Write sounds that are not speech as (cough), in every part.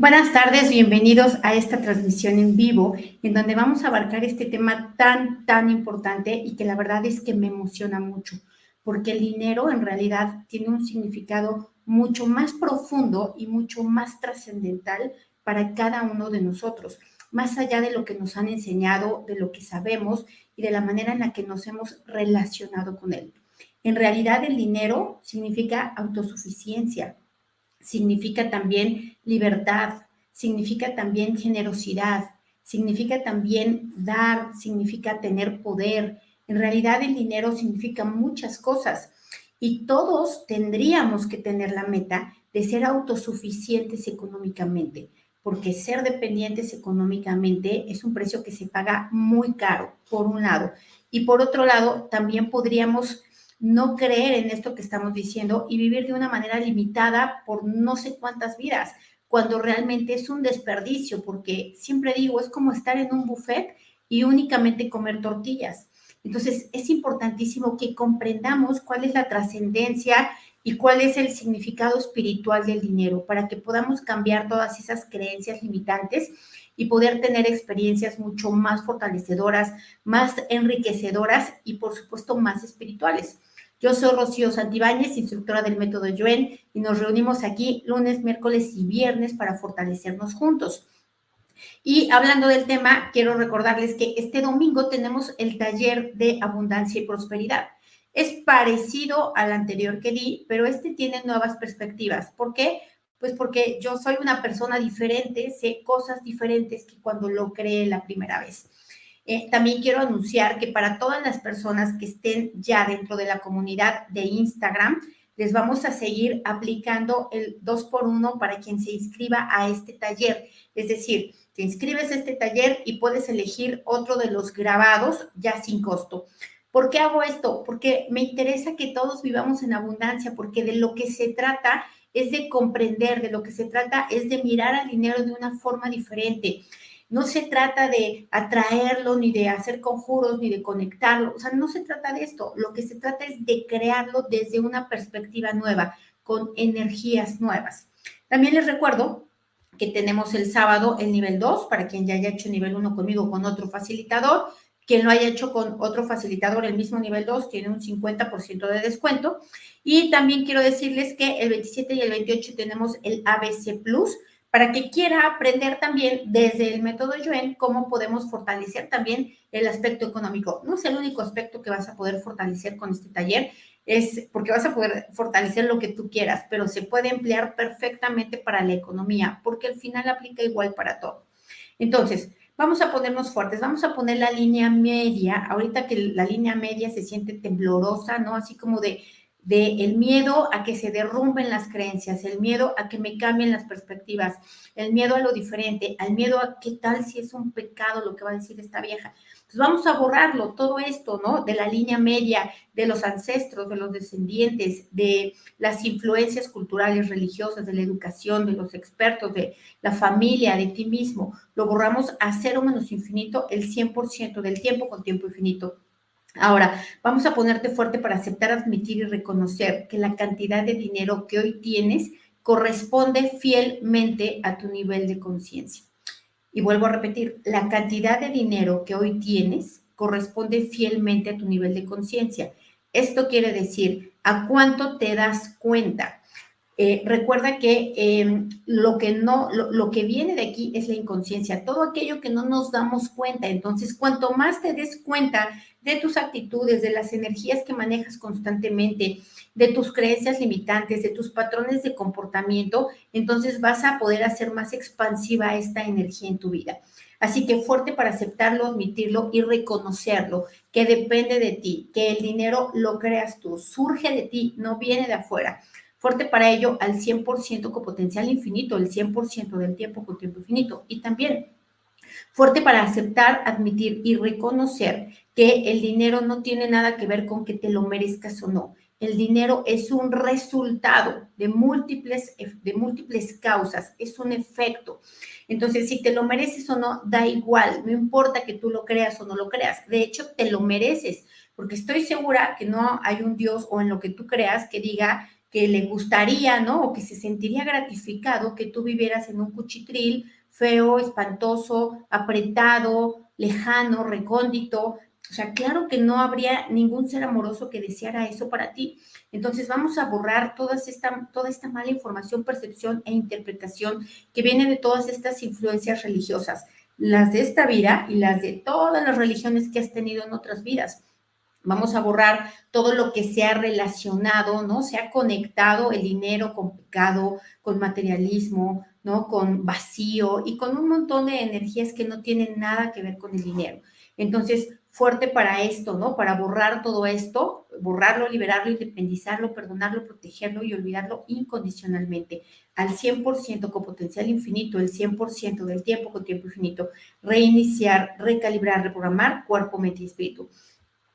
Buenas tardes, bienvenidos a esta transmisión en vivo, en donde vamos a abarcar este tema tan, tan importante y que la verdad es que me emociona mucho, porque el dinero en realidad tiene un significado mucho más profundo y mucho más trascendental para cada uno de nosotros, más allá de lo que nos han enseñado, de lo que sabemos y de la manera en la que nos hemos relacionado con él. En realidad el dinero significa autosuficiencia, significa también libertad, significa también generosidad, significa también dar, significa tener poder. En realidad el dinero significa muchas cosas y todos tendríamos que tener la meta de ser autosuficientes económicamente, porque ser dependientes económicamente es un precio que se paga muy caro, por un lado. Y por otro lado, también podríamos no creer en esto que estamos diciendo y vivir de una manera limitada por no sé cuántas vidas, cuando realmente es un desperdicio, porque siempre digo, es como estar en un buffet y únicamente comer tortillas. Entonces, es importantísimo que comprendamos cuál es la trascendencia y cuál es el significado espiritual del dinero para que podamos cambiar todas esas creencias limitantes y poder tener experiencias mucho más fortalecedoras, más enriquecedoras y por supuesto más espirituales. Yo soy Rocío Santibáñez, instructora del método Yuen, y nos reunimos aquí lunes, miércoles y viernes para fortalecernos juntos. Y hablando del tema, quiero recordarles que este domingo tenemos el taller de abundancia y prosperidad. Es parecido al anterior que di, pero este tiene nuevas perspectivas. ¿Por qué? Pues porque yo soy una persona diferente, sé cosas diferentes que cuando lo creé la primera vez. Eh, también quiero anunciar que para todas las personas que estén ya dentro de la comunidad de Instagram, les vamos a seguir aplicando el 2 por 1 para quien se inscriba a este taller. Es decir, te inscribes a este taller y puedes elegir otro de los grabados ya sin costo. ¿Por qué hago esto? Porque me interesa que todos vivamos en abundancia, porque de lo que se trata es de comprender, de lo que se trata es de mirar al dinero de una forma diferente. No se trata de atraerlo, ni de hacer conjuros, ni de conectarlo. O sea, no se trata de esto. Lo que se trata es de crearlo desde una perspectiva nueva, con energías nuevas. También les recuerdo que tenemos el sábado el nivel 2, para quien ya haya hecho nivel 1 conmigo con otro facilitador. Quien lo haya hecho con otro facilitador, el mismo nivel 2, tiene un 50% de descuento. Y también quiero decirles que el 27 y el 28 tenemos el ABC Plus, para que quiera aprender también desde el método Yuen cómo podemos fortalecer también el aspecto económico. No es el único aspecto que vas a poder fortalecer con este taller, es porque vas a poder fortalecer lo que tú quieras, pero se puede emplear perfectamente para la economía, porque al final aplica igual para todo. Entonces, vamos a ponernos fuertes, vamos a poner la línea media, ahorita que la línea media se siente temblorosa, ¿no? Así como de, de el miedo a que se derrumben las creencias, el miedo a que me cambien las perspectivas, el miedo a lo diferente, al miedo a qué tal si es un pecado lo que va a decir esta vieja. Pues vamos a borrarlo, todo esto, ¿no? De la línea media, de los ancestros, de los descendientes, de las influencias culturales, religiosas, de la educación, de los expertos, de la familia, de ti mismo. Lo borramos a cero menos infinito el 100% del tiempo con tiempo infinito Ahora, vamos a ponerte fuerte para aceptar, admitir y reconocer que la cantidad de dinero que hoy tienes corresponde fielmente a tu nivel de conciencia. Y vuelvo a repetir, la cantidad de dinero que hoy tienes corresponde fielmente a tu nivel de conciencia. Esto quiere decir, ¿a cuánto te das cuenta? Eh, recuerda que em, lo que no, lo, que viene de aquí es la inconsciencia, todo aquello que no nos damos cuenta. Entonces, cuanto más te des cuenta de tus actitudes, de las energías que manejas constantemente, de tus creencias limitantes, de tus patrones de comportamiento, entonces vas a poder hacer más expansiva esta energía en tu vida. Así que fuerte para aceptarlo, admitirlo y reconocerlo, que depende de ti, que el dinero lo creas tú, surge de ti, no viene de afuera. Fuerte para ello al 100% con potencial infinito, el 100% del tiempo con tiempo infinito. Y también fuerte para aceptar, admitir y reconocer que el dinero no tiene nada que ver con que te lo merezcas o no. El dinero es un resultado de múltiples, de múltiples causas, es un efecto. Entonces, si te lo mereces o no, da igual, no importa que tú lo creas o no lo creas. De hecho, te lo mereces, porque estoy segura que no hay un Dios o en lo que tú creas que diga que le gustaría, ¿no? O que se sentiría gratificado que tú vivieras en un cuchitril feo, espantoso, apretado, lejano, recóndito. O sea, claro que no habría ningún ser amoroso que deseara eso para ti. Entonces vamos a borrar toda esta, toda esta mala información, percepción e interpretación que viene de todas estas influencias religiosas, las de esta vida y las de todas las religiones que has tenido en otras vidas. Vamos a borrar todo lo que se ha relacionado, ¿no? Se ha conectado el dinero con pecado, con materialismo, ¿no? Con vacío y con un montón de energías que no tienen nada que ver con el dinero. Entonces, fuerte para esto, ¿no? Para borrar todo esto, borrarlo, liberarlo, independizarlo, perdonarlo, protegerlo y olvidarlo incondicionalmente, al 100% con potencial infinito, el 100% del tiempo con tiempo infinito, reiniciar, recalibrar, reprogramar cuerpo, mente y espíritu.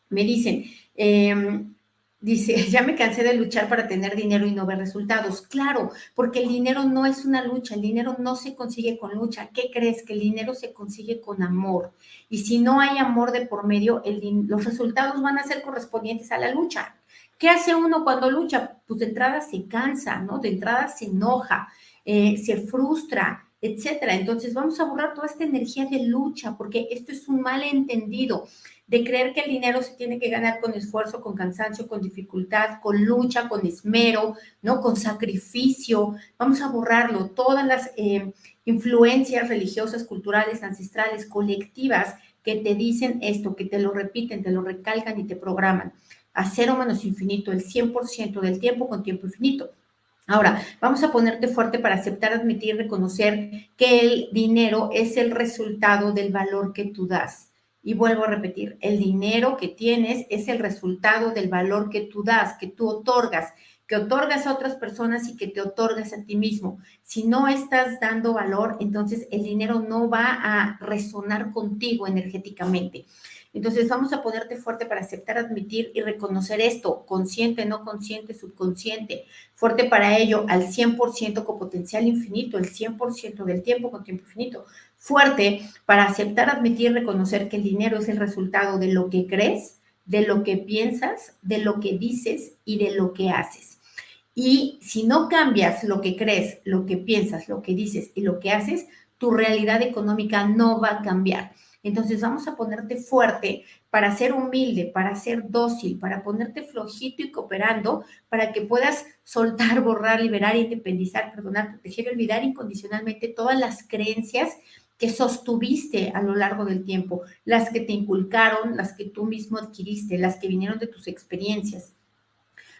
Me dicen, em, dice, (laughs) ya me cansé de luchar para tener dinero y no ver resultados. Claro, porque el dinero no es una lucha, el dinero no se consigue con lucha. ¿Qué crees? Que el dinero se consigue con amor. Y si no hay amor de por medio, los resultados van a ser correspondientes a la lucha. ¿Qué hace uno cuando lucha? Pues de entrada se cansa, ¿no? De entrada se enoja, eh, se frustra, etcétera. Entonces vamos a borrar toda esta energía de lucha, porque esto es un malentendido de creer que el dinero se tiene que ganar con esfuerzo, con cansancio, con dificultad, con lucha, con esmero, ¿no? Con sacrificio. Vamos a borrarlo. Todas las eh, influencias religiosas, culturales, ancestrales, colectivas que te dicen esto, que te lo repiten, te lo recalcan y te programan. A cero menos infinito, el 100% del tiempo con tiempo infinito. Ahora, vamos a ponerte fuerte para aceptar, admitir, reconocer que el dinero es el resultado del valor que tú das. Y vuelvo a repetir, el dinero que tienes es el resultado del valor que tú das, que tú otorgas, que otorgas a otras personas y que te otorgas a ti mismo. Si no estás dando valor, entonces el dinero no va a resonar contigo energéticamente. Entonces vamos a ponerte fuerte para aceptar, admitir y reconocer esto, consciente, no consciente, subconsciente, fuerte para ello al 100% con potencial infinito, el 100% del tiempo con tiempo infinito, fuerte para aceptar, admitir reconocer que el dinero es el resultado de lo que crees, de lo que piensas, de lo que dices y de lo que haces. Y si no cambias lo que crees, lo que piensas, lo que dices y lo que haces, tu realidad económica no va a cambiar. Entonces vamos a ponerte fuerte para ser humilde, para ser dócil, para ponerte flojito y cooperando, para que puedas soltar, borrar, liberar, independizar, perdonar, proteger olvidar incondicionalmente todas las creencias que sostuviste a lo largo del tiempo, las que te inculcaron, las que tú mismo adquiriste, las que vinieron de tus experiencias.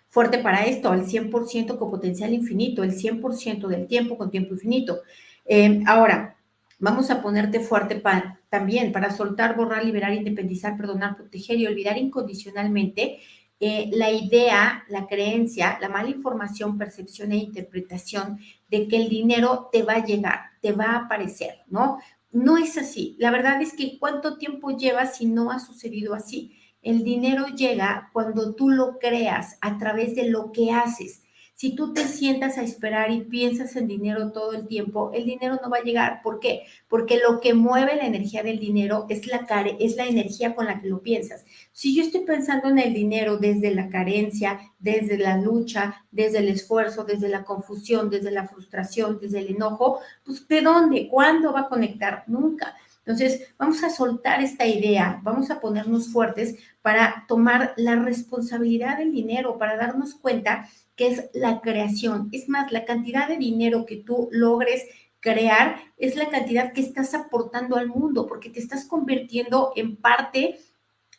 Fuerte para esto, al 100% con potencial infinito, el 100% del tiempo con tiempo infinito. Eh, ahora, vamos a ponerte fuerte para también para soltar, borrar, liberar, independizar, perdonar, proteger y olvidar incondicionalmente eh, la idea, la creencia, la mala información, percepción e interpretación de que el dinero te va a llegar, te va a aparecer, ¿no? No es así. La verdad es que cuánto tiempo llevas si no ha sucedido así. El dinero llega cuando tú lo creas a través de lo que haces. Si tú te sientas a esperar y piensas en dinero todo el tiempo, el dinero no va a llegar. ¿Por qué? Porque lo que mueve la energía del dinero es la, care es la energía con la que lo piensas. Si yo estoy pensando en el dinero desde la carencia, desde la lucha, desde el esfuerzo, desde la confusión, desde la frustración, desde el enojo, pues ¿de dónde? ¿Cuándo va a conectar? Nunca. Entonces, vamos a soltar esta idea, vamos a ponernos fuertes para tomar la responsabilidad del dinero, para darnos cuenta que es la creación. Es más, la cantidad de dinero que tú logres crear es la cantidad que estás aportando al mundo, porque te estás convirtiendo en parte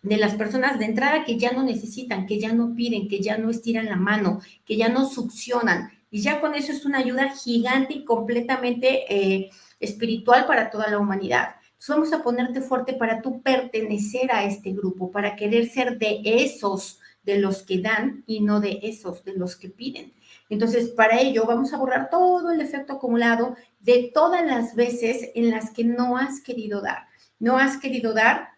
de las personas de entrada que ya no necesitan, que ya no piden, que ya no estiran la mano, que ya no succionan. Y ya con eso es una ayuda gigante y completamente eh, espiritual para toda la humanidad. Vamos a ponerte fuerte para tú pertenecer a este grupo, para querer ser de esos de los que dan y no de esos, de los que piden. Entonces, para ello vamos a borrar todo el efecto acumulado de todas las veces en las que no has querido dar. No has querido dar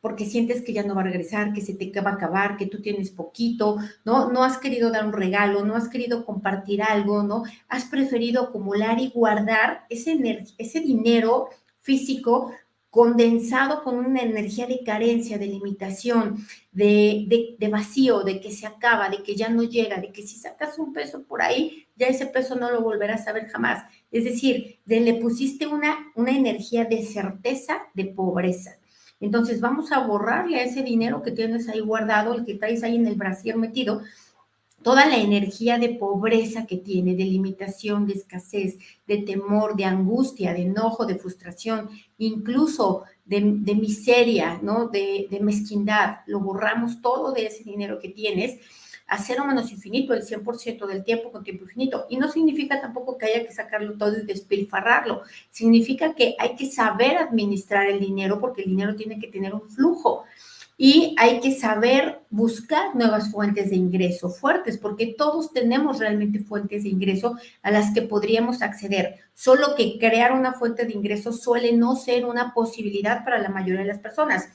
porque sientes que ya no va a regresar, que se te va a acabar, que tú tienes poquito, ¿no? No has querido dar un regalo, no has querido compartir algo, ¿no? Has preferido acumular y guardar ese, ese dinero físico condensado con una energía de carencia, de limitación, de, de, vacío, de que se acaba, de que ya no llega, de que si sacas un peso por ahí, ya ese peso no lo volverás a ver jamás. Es decir, de le pusiste una, una energía de certeza, de pobreza. Entonces vamos a borrarle a ese dinero que tienes ahí guardado, el que traes ahí en el brasier metido, toda la energía de pobreza que tiene, de limitación, de escasez, de temor, de angustia, de enojo, de frustración, incluso de, miseria, ¿no? De, mezquindad. Lo borramos todo de ese dinero que tienes a cero menos infinito, el 100% del tiempo con tiempo infinito. Y no significa tampoco que haya que sacarlo todo y despilfarrarlo. Significa que hay que saber administrar el dinero porque el dinero tiene que tener un flujo y hay que saber buscar nuevas fuentes de ingreso fuertes, porque todos tenemos realmente fuentes de ingreso a las que podríamos acceder, solo que crear una fuente de ingreso suele no ser una posibilidad para la mayoría de las personas.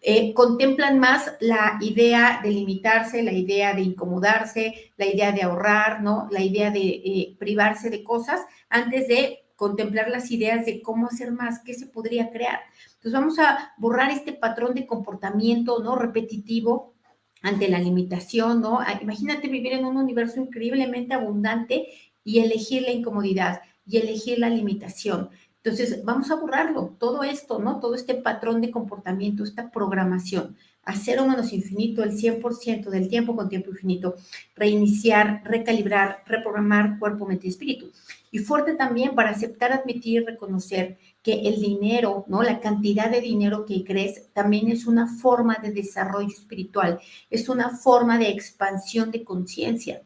Eh, contemplan más la idea de limitarse, la idea de incomodarse, la idea de ahorrar, ¿no? La idea de eh, privarse de cosas antes de contemplar las ideas de cómo hacer más, qué se podría crear. Entonces vamos a borrar este patrón de comportamiento, ¿no? Repetitivo ante la limitación, ¿no? Ah, imagínate vivir en un universo increíblemente abundante y elegir la incomodidad y elegir la limitación. Entonces, vamos a borrarlo, todo esto, ¿no? Todo este patrón de comportamiento, esta programación, hacer o menos infinito el 100% del tiempo con tiempo infinito, reiniciar, recalibrar, reprogramar cuerpo, mente y espíritu. Y fuerte también para aceptar, admitir y reconocer que el dinero, ¿no? La cantidad de dinero que crees también es una forma de desarrollo espiritual, es una forma de expansión de conciencia.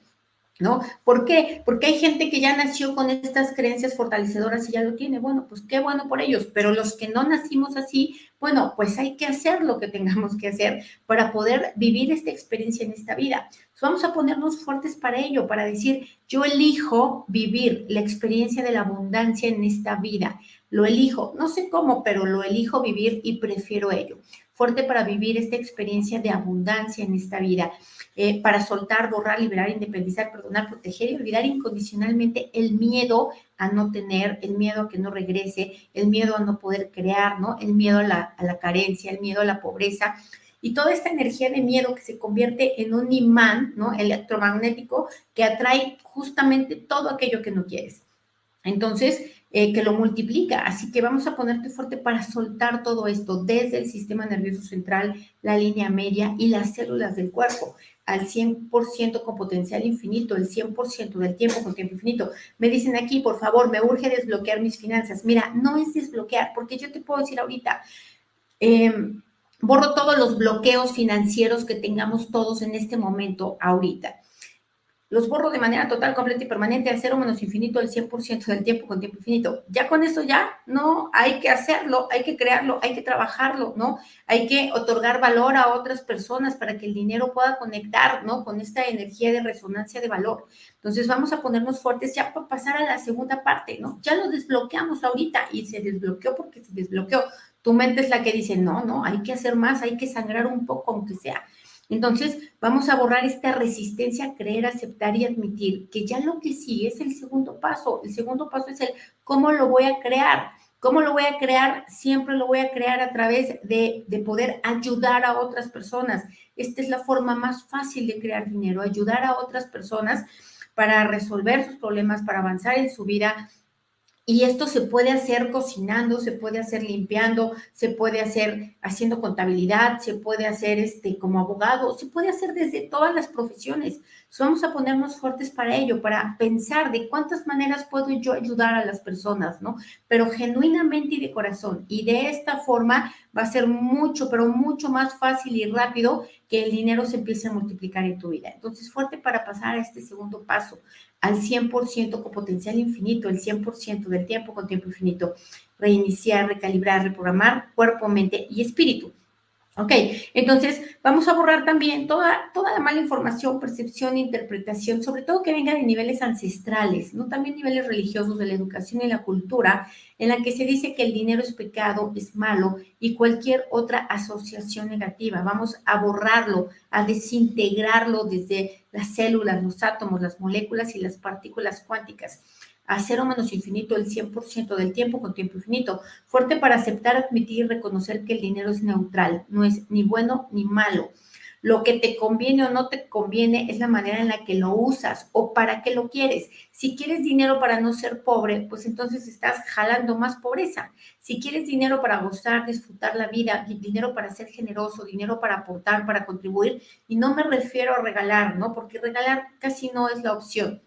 ¿No? ¿Por qué? Porque hay gente que ya nació con estas creencias fortalecedoras y ya lo tiene. Bueno, pues qué bueno por ellos, pero los que no nacimos así, bueno, pues hay que hacer lo que tengamos que hacer para poder vivir esta experiencia en esta vida. vamos a ponernos fuertes para ello, para decir, yo elijo vivir la experiencia de la abundancia en esta vida. Lo elijo, no sé cómo, pero lo elijo vivir y prefiero ello. Fuerte para vivir esta experiencia de abundancia en esta vida eh, para soltar, borrar, liberar, independizar, perdonar, proteger y olvidar incondicionalmente el miedo a no tener, el miedo a que no regrese, el miedo a no poder crear, ¿no? El miedo a la, a la carencia, el miedo a la pobreza. Y toda esta energía de miedo que se convierte en un imán, ¿no? Electromagnético que atrae justamente todo aquello que no quieres. Entonces, eh, que lo multiplica. Así que vamos a ponerte fuerte para soltar todo esto desde el sistema nervioso central, la línea media y las células del cuerpo al 100% con potencial infinito, el 100% del tiempo con tiempo infinito. Me dicen aquí, por favor, me urge desbloquear mis finanzas. Mira, no es desbloquear, porque yo te puedo decir ahorita, em, borro todos los bloqueos financieros que tengamos todos en este momento, ahorita los borro de manera total, completa y permanente a cero menos infinito el 100% del tiempo con tiempo infinito. Ya con eso ya no hay que hacerlo, hay que crearlo, hay que trabajarlo, ¿no? Hay que otorgar valor a otras personas para que el dinero pueda conectar, ¿no? Con esta energía de resonancia de valor. Entonces vamos a ponernos fuertes ya para pasar a la segunda parte, ¿no? Ya lo desbloqueamos ahorita y se desbloqueó porque se desbloqueó. Tu mente es la que dice, no, no, hay que hacer más, hay que sangrar un poco, aunque sea. Entonces, vamos a borrar esta resistencia a creer, aceptar y admitir que ya lo que sigue es el segundo paso. El segundo paso es el cómo lo voy a crear. ¿Cómo lo voy a crear? Siempre lo voy a crear a través de, de, poder ayudar a otras personas. Esta es la forma más fácil de crear dinero, ayudar a otras personas para resolver sus problemas, para avanzar en su vida, y esto se puede hacer cocinando, se puede hacer limpiando, se puede hacer haciendo contabilidad, se puede hacer este, como abogado, se puede hacer desde todas las profesiones. Vamos a ponernos fuertes para ello, para pensar de cuántas maneras puedo yo ayudar a las personas, ¿no? Pero genuinamente y de corazón. Y de esta forma va a ser mucho, pero mucho más fácil y rápido que el dinero se empiece a multiplicar en tu vida. Entonces, fuerte para pasar a este segundo paso al 100% con potencial infinito, el 100% del tiempo con tiempo infinito. Reiniciar, recalibrar, reprogramar cuerpo, mente y espíritu. Ok, entonces vamos a borrar también toda, toda la mala información, percepción, interpretación, sobre todo que venga de niveles ancestrales, no también niveles religiosos de la educación y la cultura, en la que se dice que el dinero es pecado, es malo y cualquier otra asociación negativa. Vamos a borrarlo, a desintegrarlo desde las células, los átomos, las moléculas y las partículas cuánticas a cero menos infinito el 100% del tiempo con tiempo infinito. Fuerte para aceptar, admitir y reconocer que el dinero es neutral, no es ni bueno ni malo. Lo que te conviene o no te conviene es la manera en la que lo usas o para qué lo quieres. Si quieres dinero para no ser pobre, pues entonces estás jalando más pobreza. Si quieres dinero para gozar, disfrutar la vida, dinero para ser generoso, dinero para aportar, para contribuir, y no me refiero a regalar, ¿no? Porque regalar casi no es la opción.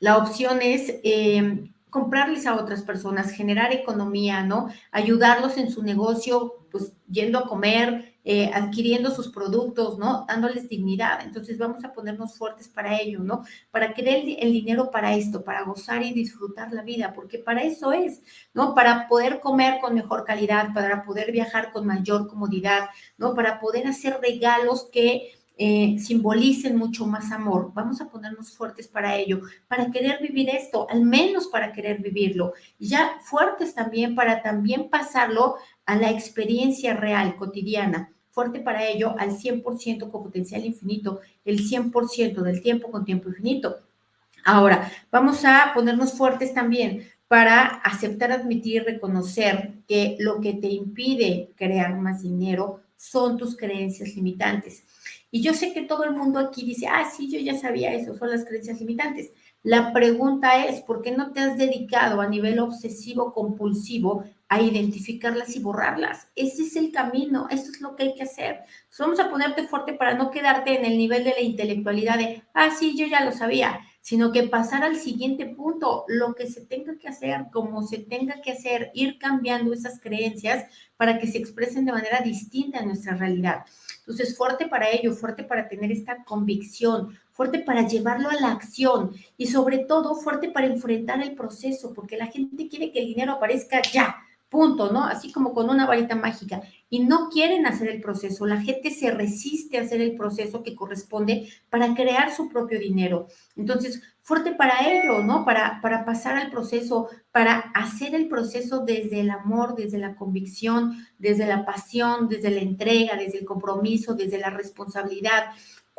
La opción es eh, comprarles a otras personas, generar economía, ¿no? Ayudarlos en su negocio, pues yendo a comer, eh, adquiriendo sus productos, ¿no? Dándoles dignidad. Entonces vamos a ponernos fuertes para ello, ¿no? Para querer el dinero para esto, para gozar y disfrutar la vida, porque para eso es, ¿no? Para poder comer con mejor calidad, para poder viajar con mayor comodidad, ¿no? Para poder hacer regalos que eh, simbolicen mucho más amor. Vamos a ponernos fuertes para ello, para querer vivir esto, al menos para querer vivirlo. Ya fuertes también para también pasarlo a la experiencia real, cotidiana. Fuerte para ello al 100% con potencial infinito, el 100% del tiempo con tiempo infinito. Ahora, vamos a ponernos fuertes también para aceptar, admitir, reconocer que lo que te impide crear más dinero son tus creencias limitantes. Y yo sé que todo el mundo aquí dice, ah, sí, yo ya sabía eso, son las creencias limitantes. La pregunta es, ¿por qué no te has dedicado a nivel obsesivo compulsivo a identificarlas y borrarlas? Ese es el camino, eso es lo que hay que hacer. vamos a ponerte fuerte para no quedarte en el nivel de la intelectualidad de, ah, sí, yo ya lo sabía, sino que pasar al siguiente punto, lo que se tenga que hacer, como se tenga que hacer, ir cambiando esas creencias para que se expresen de manera distinta en nuestra realidad. Entonces, fuerte para ello, fuerte para tener esta convicción, fuerte para llevarlo a la acción y sobre todo fuerte para enfrentar el proceso, porque la gente quiere que el dinero aparezca ya, punto, ¿no? Así como con una varita mágica. Y no quieren hacer el proceso. La gente se resiste a hacer el proceso que corresponde para crear su propio dinero. Entonces, fuerte para ello, ¿no? Para, para pasar al proceso, para hacer el proceso desde el amor, desde la convicción, desde la pasión, desde la entrega, desde el compromiso, desde la responsabilidad.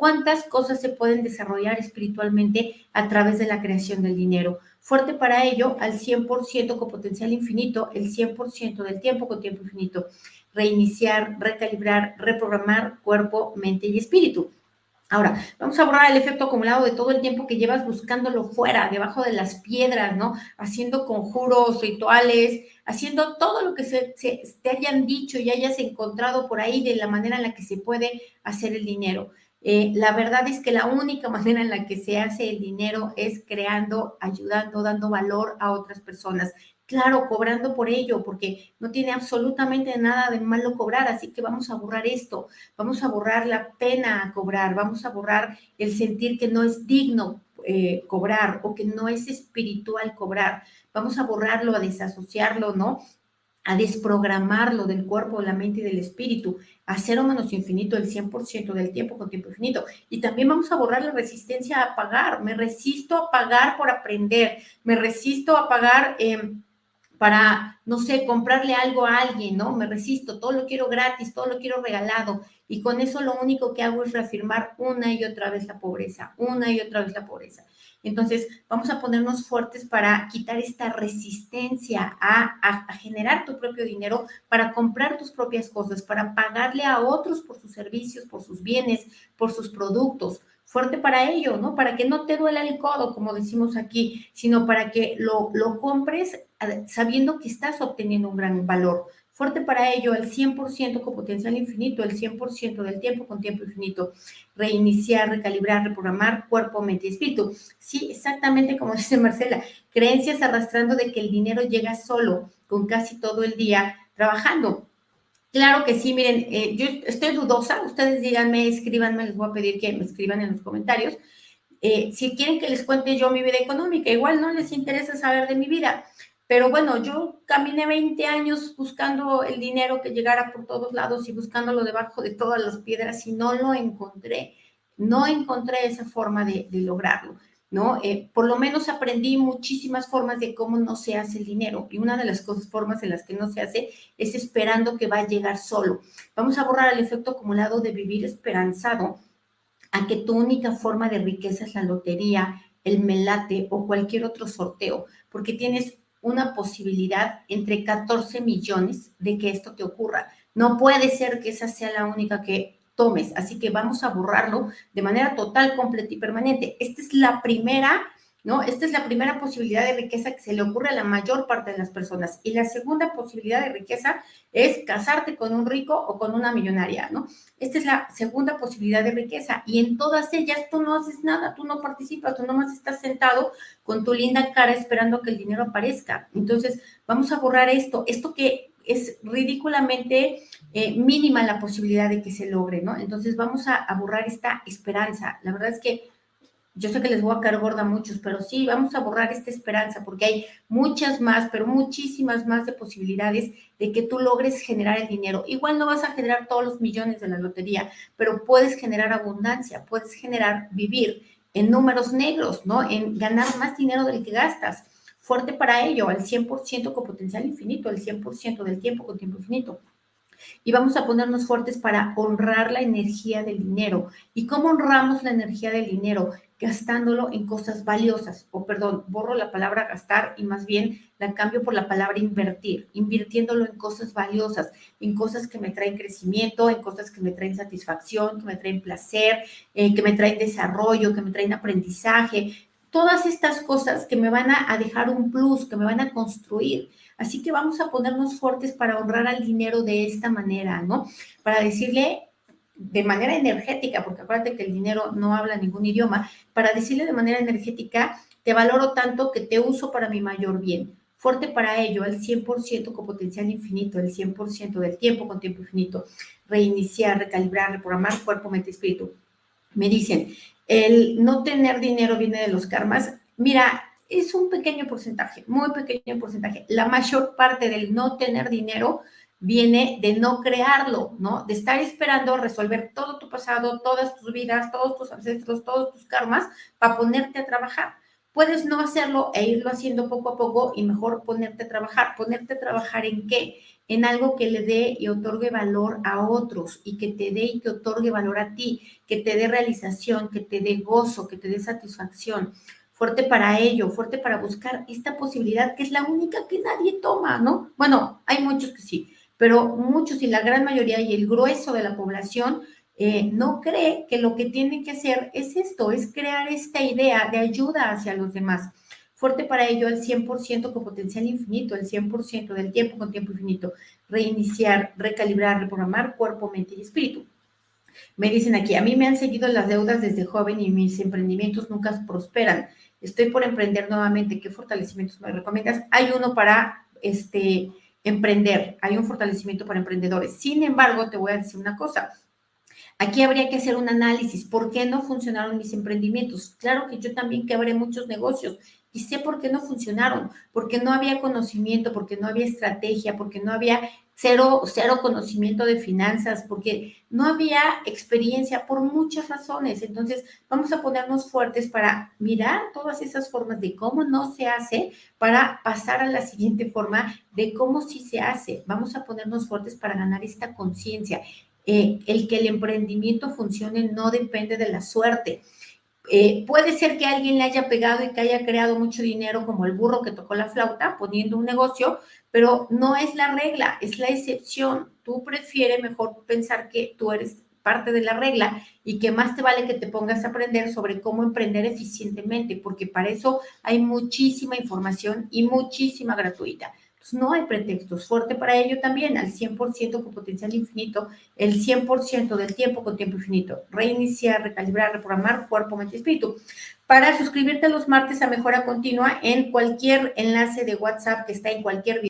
¿Cuántas cosas se pueden desarrollar espiritualmente a través de la creación del dinero? fuerte para ello al 100% con potencial infinito, el 100% del tiempo con tiempo infinito. Reiniciar, recalibrar, reprogramar cuerpo, mente y espíritu. Ahora, vamos a borrar el efecto acumulado de todo el tiempo que llevas buscándolo fuera, debajo de las piedras, ¿no? Haciendo conjuros, rituales, haciendo todo lo que se, te hayan dicho y hayas encontrado por ahí de la manera en la que se puede hacer el dinero. Eh, la verdad es que la única manera en la que se hace el dinero es creando, ayudando, dando valor a otras personas. Claro, cobrando por ello, porque no tiene absolutamente nada de malo cobrar, así que vamos a borrar esto, vamos a borrar la pena a cobrar, vamos a borrar el sentir que no es digno eh, cobrar o que no es espiritual cobrar, vamos a borrarlo, a desasociarlo, ¿no? A desprogramarlo del cuerpo, de la mente y del espíritu, a cero menos infinito el 100% del tiempo con tiempo infinito. Y también vamos a borrar la resistencia a pagar. Me resisto a pagar por aprender, me resisto a pagar em, para, no sé, comprarle algo a alguien, ¿no? Me resisto, todo lo quiero gratis, todo lo quiero regalado. Y con eso lo único que hago es reafirmar una y otra vez la pobreza, una y otra vez la pobreza. Entonces, vamos a ponernos fuertes para quitar esta resistencia a, generar tu propio dinero, para comprar tus propias cosas, para pagarle a otros por sus servicios, por sus bienes, por sus productos. Fuerte para ello, ¿no? Para que no te duela el codo, como decimos aquí, sino para que lo, lo compres sabiendo que estás obteniendo un gran valor fuerte para ello, el 100% con potencial infinito, el 100% del tiempo con tiempo infinito, reiniciar, recalibrar, reprogramar cuerpo, mente y espíritu. Sí, exactamente como (laughs) dice Marcela, creencias arrastrando de que el dinero llega solo, con casi todo el día trabajando. Claro que sí, miren, eh, yo estoy dudosa, ustedes díganme, escríbanme, les voy a pedir que me escriban en los comentarios. Eh, si quieren que les cuente yo mi vida económica, igual no les interesa saber de mi vida. Pero bueno, yo caminé 20 años buscando el dinero que llegara por todos lados y buscándolo debajo de todas las piedras y no lo encontré. No encontré esa forma de, lograrlo, ¿no? Eh, por lo menos aprendí muchísimas formas de cómo no se hace el dinero y una de las cosas, formas en las que no se hace es esperando que va a llegar solo. Vamos a borrar el efecto acumulado de vivir esperanzado a que tu única forma de riqueza es la lotería, el Melate o cualquier otro sorteo, porque tienes una posibilidad entre 14 millones de que esto te ocurra. No puede ser que esa sea la única que tomes, así que vamos a borrarlo de manera total, completa y permanente. Esta es la primera ¿no? Esta es la primera posibilidad de riqueza que se le ocurre a la mayor parte de las personas. Y la segunda posibilidad de riqueza es casarte con un rico o con una millonaria, ¿no? Esta es la segunda posibilidad de riqueza. Y en todas ellas tú no haces nada, tú no participas, tú nomás estás sentado con tu linda cara esperando que el dinero aparezca. Entonces, vamos a borrar esto, esto que es ridículamente eh, mínima la posibilidad de que se logre, ¿no? Entonces, vamos a, a borrar esta esperanza. La verdad es que yo sé que les voy a caer gorda a muchos, pero sí, vamos a borrar esta esperanza porque hay muchas más, pero muchísimas más de posibilidades de que tú logres generar el dinero. Igual no vas a generar todos los millones de la lotería, pero puedes generar abundancia, puedes generar vivir en números negros, ¿no? En ganar más dinero del que gastas. Fuerte para ello, al 100% con potencial infinito, al 100% del tiempo con tiempo infinito y vamos a ponernos fuertes para honrar la energía del dinero. ¿Y cómo honramos la energía del dinero? Gastándolo en cosas valiosas, o perdón, borro la palabra gastar y más bien la cambio por la palabra invertir, invirtiéndolo en cosas valiosas, en cosas que me traen crecimiento, en cosas que me traen satisfacción, que me traen placer, eh, que me traen desarrollo, que me traen aprendizaje, todas estas cosas que me van a, dejar un plus, que me van a construir. Así que vamos a ponernos fuertes para honrar al dinero de esta manera, ¿no? Para decirle, de manera energética, porque acuérdate que el dinero no habla ningún idioma, para decirle de manera energética, te valoro tanto que te uso para mi mayor bien. Fuerte para ello, el 100% con potencial infinito, el 100% del tiempo con tiempo infinito. Reiniciar, recalibrar, reprogramar cuerpo, mente, espíritu. Me dicen, el no tener dinero viene de los karmas. Mira, es un pequeño porcentaje, muy pequeño porcentaje. La mayor parte del no tener dinero viene de no crearlo, ¿no? De estar esperando resolver todo tu pasado, todas tus vidas, todos tus ancestros, todos tus karmas para ponerte a trabajar. Puedes no hacerlo e irlo haciendo poco a poco y mejor ponerte a trabajar. ¿Ponerte a trabajar en qué? En algo que le dé y otorgue valor a otros y que te dé y que otorgue valor a ti, que te dé realización, que te dé gozo, que te dé satisfacción fuerte para ello, fuerte para buscar esta posibilidad que es la única que nadie toma, ¿no? Bueno, hay muchos que sí, pero muchos y la gran mayoría y el grueso de la población eh, no cree que lo que tiene que hacer es esto, es crear esta idea de ayuda hacia los demás. Fuerte para ello el 100% con potencial infinito, el 100% del tiempo con tiempo infinito. Reiniciar, recalibrar, reprogramar cuerpo, mente y espíritu. Me dicen aquí, a mí me han seguido las deudas desde joven y mis emprendimientos nunca prosperan. Estoy por emprender nuevamente. ¿Qué fortalecimientos me recomiendas? Hay uno para este emprender, hay un fortalecimiento para emprendedores. Sin embargo, te voy a decir una cosa. Aquí habría que hacer un análisis. ¿Por qué no funcionaron mis emprendimientos? Claro que yo también quebré muchos negocios y sé por qué no funcionaron, porque no había conocimiento, porque no había estrategia, porque no había cero, cero conocimiento de finanzas, porque no había experiencia por muchas razones. Entonces, vamos a ponernos fuertes para mirar todas esas formas de cómo no se hace para pasar a la siguiente forma de cómo sí se hace. Vamos a ponernos fuertes para ganar esta conciencia. Eh, el que el emprendimiento funcione no depende de la suerte. Eh, puede ser que alguien le haya pegado y que haya creado mucho dinero como el burro que tocó la flauta poniendo un negocio, pero no es la regla, es la excepción. Tú prefieres mejor pensar que tú eres parte de la regla y que más te vale que te pongas a aprender sobre cómo emprender eficientemente, porque para eso hay muchísima información y muchísima gratuita. Entonces, no hay pretextos. Fuerte para ello también, al 100% con potencial infinito, el 100% del tiempo con tiempo infinito. Reiniciar, recalibrar, reprogramar cuerpo, mente y espíritu. Para suscribirte los martes a Mejora Continua en cualquier enlace de WhatsApp que está en cualquier video.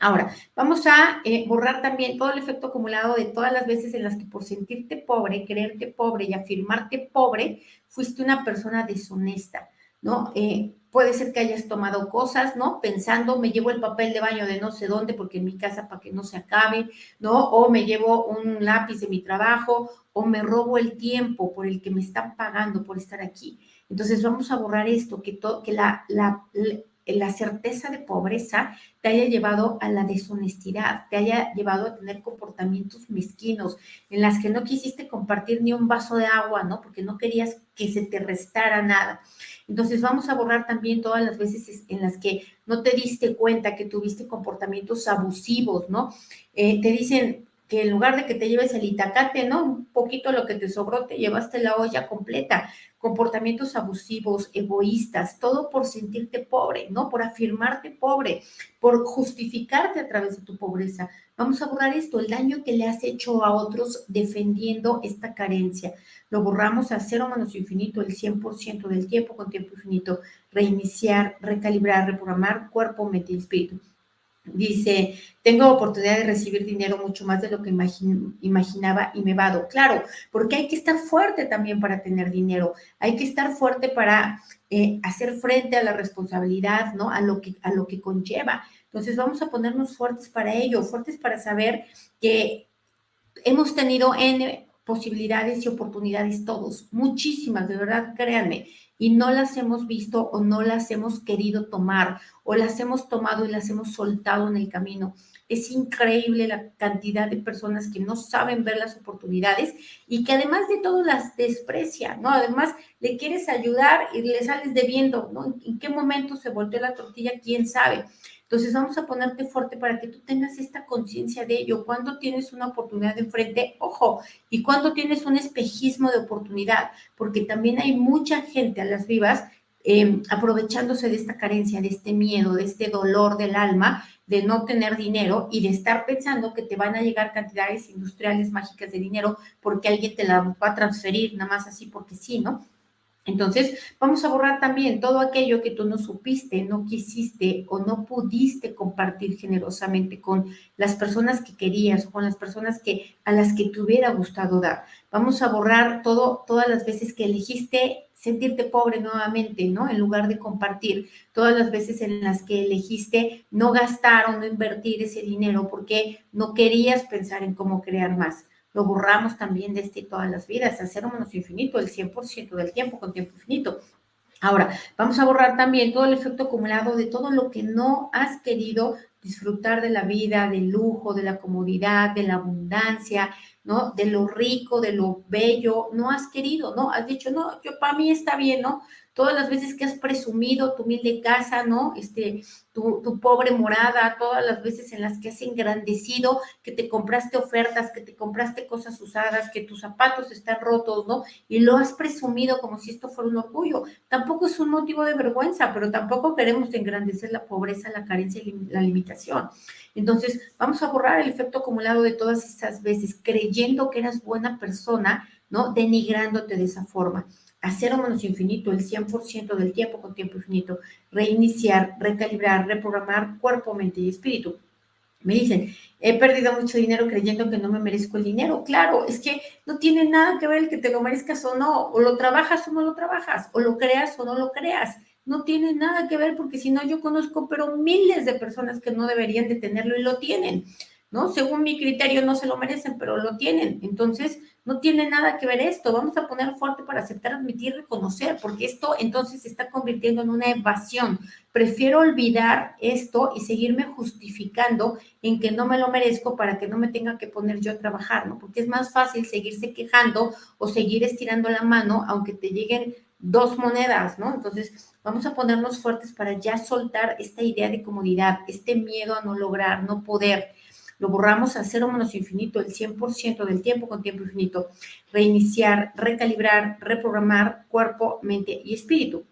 Ahora, vamos a eh, borrar también todo el efecto acumulado de todas las veces en las que por sentirte pobre, creerte pobre y afirmarte pobre, fuiste una persona deshonesta, ¿no? Eh, puede ser que hayas tomado cosas, ¿no? Pensando, me llevo el papel de baño de no sé dónde porque en mi casa para que no se acabe, ¿no? O me llevo un lápiz de mi trabajo, o me robo el tiempo por el que me están pagando por estar aquí. Entonces vamos a borrar esto, que, que la, la, la certeza de pobreza te haya llevado a la deshonestidad, te haya llevado a tener comportamientos mezquinos en las que no quisiste compartir ni un vaso de agua, ¿no? Porque no querías que se te restara nada Entonces vamos a borrar también todas las veces en las que no te diste cuenta que tuviste comportamientos abusivos, ¿no? Eh, te dicen, que en lugar de que te lleves el itacate, ¿no? Un poquito lo que te sobró, te llevaste la olla completa. Comportamientos abusivos, egoístas, todo por sentirte pobre, ¿no? Por afirmarte pobre, por justificarte a través de tu pobreza. Vamos a borrar esto, el daño que le has hecho a otros defendiendo esta carencia. Lo borramos a cero menos infinito, el 100% del tiempo con tiempo infinito. Reiniciar, recalibrar, reprogramar cuerpo, mente y espíritu. Dice, tengo oportunidad de recibir dinero mucho más de lo que imaginaba y me vado. Claro, porque hay que estar fuerte también para tener dinero. Hay que estar fuerte para eh, hacer frente a la responsabilidad, ¿no? A lo, que, a lo que conlleva. Entonces vamos a ponernos fuertes para ello, fuertes para saber que hemos tenido posibilidades y oportunidades todos, muchísimas, de verdad, créanme y no las hemos visto o no las hemos querido tomar o las hemos tomado y las hemos soltado en el camino. Es increíble la cantidad de personas que no saben ver las oportunidades y que además de todo las desprecian, ¿no? Además le quieres ayudar y le sales debiendo, ¿no? ¿En qué momento se volteó la tortilla? ¿Quién sabe? Entonces vamos a ponerte fuerte para que tú tengas esta conciencia de ello. Cuando tienes una oportunidad de enfrente, ojo, y cuando tienes un espejismo de oportunidad, porque también hay mucha gente a las vivas em, aprovechándose de esta carencia, de este miedo, de este dolor del alma, de no tener dinero y de estar pensando que te van a llegar cantidades industriales mágicas de dinero porque alguien te la va a transferir, nada más así porque sí, ¿no? Entonces, vamos a borrar también todo aquello que tú no supiste, no quisiste o no pudiste compartir generosamente con las personas que querías o con las personas que a las que te hubiera gustado dar. Vamos a borrar todo todas las veces que elegiste sentirte pobre nuevamente, ¿no? En lugar de compartir, todas las veces en las que elegiste no gastar o no invertir ese dinero porque no querías pensar en cómo crear más lo borramos también de este todas las vidas, hacer un menos infinito, el 100% del tiempo con tiempo infinito. Ahora, vamos a borrar también todo el efecto acumulado de todo lo que no has querido disfrutar de la vida, del lujo, de la comodidad, de la abundancia, ¿no? De lo rico, de lo bello, no has querido, ¿no? Has dicho, no, yo para mí está bien, ¿no? Todas las veces que has presumido tu humilde casa, ¿no? Este, tu, pobre morada, todas las veces en las que has engrandecido, que te compraste ofertas, que te compraste cosas usadas, que tus zapatos están rotos, ¿no? Y lo has presumido como si esto fuera un orgullo. Tampoco es un motivo de vergüenza, pero tampoco queremos engrandecer la pobreza, la carencia y la limitación. Entonces, vamos a borrar el efecto acumulado de todas esas veces, creyendo que eras buena persona, ¿no? Denigrándote de esa forma a cero menos infinito, el 100% del tiempo con tiempo infinito, reiniciar, recalibrar, reprogramar cuerpo, mente y espíritu. Me dicen, he perdido mucho dinero creyendo que no me merezco el dinero. Claro, es que no tiene nada que ver el que te lo merezcas o no, o lo trabajas o no lo trabajas, o lo creas o no lo creas. No tiene nada que ver porque si no yo conozco, pero miles de personas que no deberían de tenerlo y lo tienen. ¿no? Según mi criterio no se lo merecen, pero lo tienen. Entonces, no tiene nada que ver esto. Vamos a poner fuerte para aceptar, admitir, reconocer, porque esto entonces se está convirtiendo en una evasión. Prefiero olvidar esto y seguirme justificando en que no me lo merezco para que no me tenga que poner yo a trabajar, ¿no? Porque es más fácil seguirse quejando o seguir estirando la mano, aunque te lleguen dos monedas, ¿no? Entonces, vamos a ponernos fuertes para ya soltar esta idea de comodidad, este miedo a no lograr, no poder lo borramos a cero menos infinito, el 100% del tiempo con tiempo infinito, reiniciar, recalibrar, reprogramar cuerpo, mente y espíritu.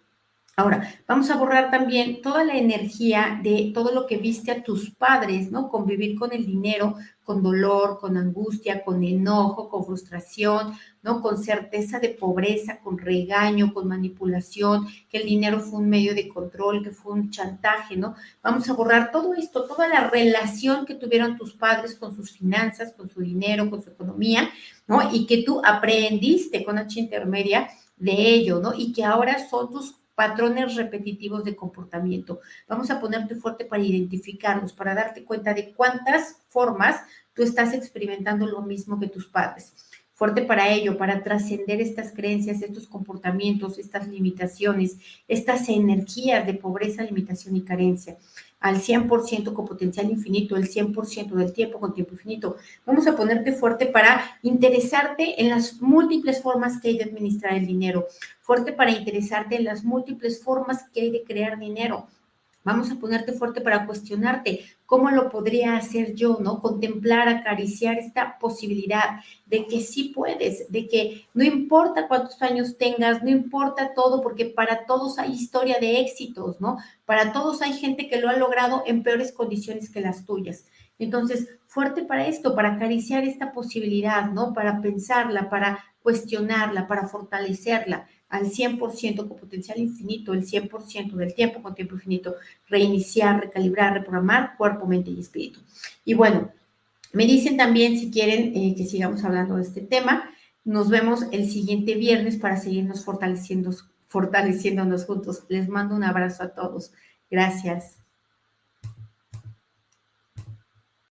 Ahora, vamos a borrar también toda la energía de todo lo que viste a tus padres, ¿no? Convivir con el dinero, con dolor, con angustia, con enojo, con frustración, ¿no? Con certeza de pobreza, con regaño, con manipulación, que el dinero fue un medio de control, que fue un chantaje, ¿no? Vamos a borrar todo esto, toda la relación que tuvieron tus padres con sus finanzas, con su dinero, con su economía, ¿no? Y que tú aprendiste con H intermedia de ello, ¿no? Y que ahora son tus patrones repetitivos de comportamiento. Vamos a ponerte fuerte para identificarlos, para darte cuenta de cuántas formas tú estás experimentando lo mismo que tus padres. Fuerte para ello, para trascender estas creencias, estos comportamientos, estas limitaciones, estas energías de pobreza, limitación y carencia. Al 100% con potencial infinito, el 100% del tiempo con tiempo infinito. Vamos a ponerte fuerte para interesarte en las múltiples formas que hay de administrar el dinero, fuerte para interesarte en las múltiples formas que hay de crear dinero Vamos a ponerte fuerte para cuestionarte cómo lo podría hacer yo, ¿no? Contemplar, acariciar esta posibilidad de que sí puedes, de que no importa cuántos años tengas, no importa todo, porque para todos hay historia de éxitos, ¿no? Para todos hay gente que lo ha logrado en peores condiciones que las tuyas. Entonces, fuerte para esto, para acariciar esta posibilidad, ¿no? Para pensarla, para cuestionarla, para fortalecerla al 100% con potencial infinito, el 100% del tiempo con tiempo infinito, reiniciar, recalibrar, reprogramar cuerpo, mente y espíritu. Y bueno, me dicen también si quieren eh, que sigamos hablando de este tema. Nos vemos el siguiente viernes para seguirnos fortaleciendo, fortaleciéndonos juntos. Les mando un abrazo a todos. Gracias.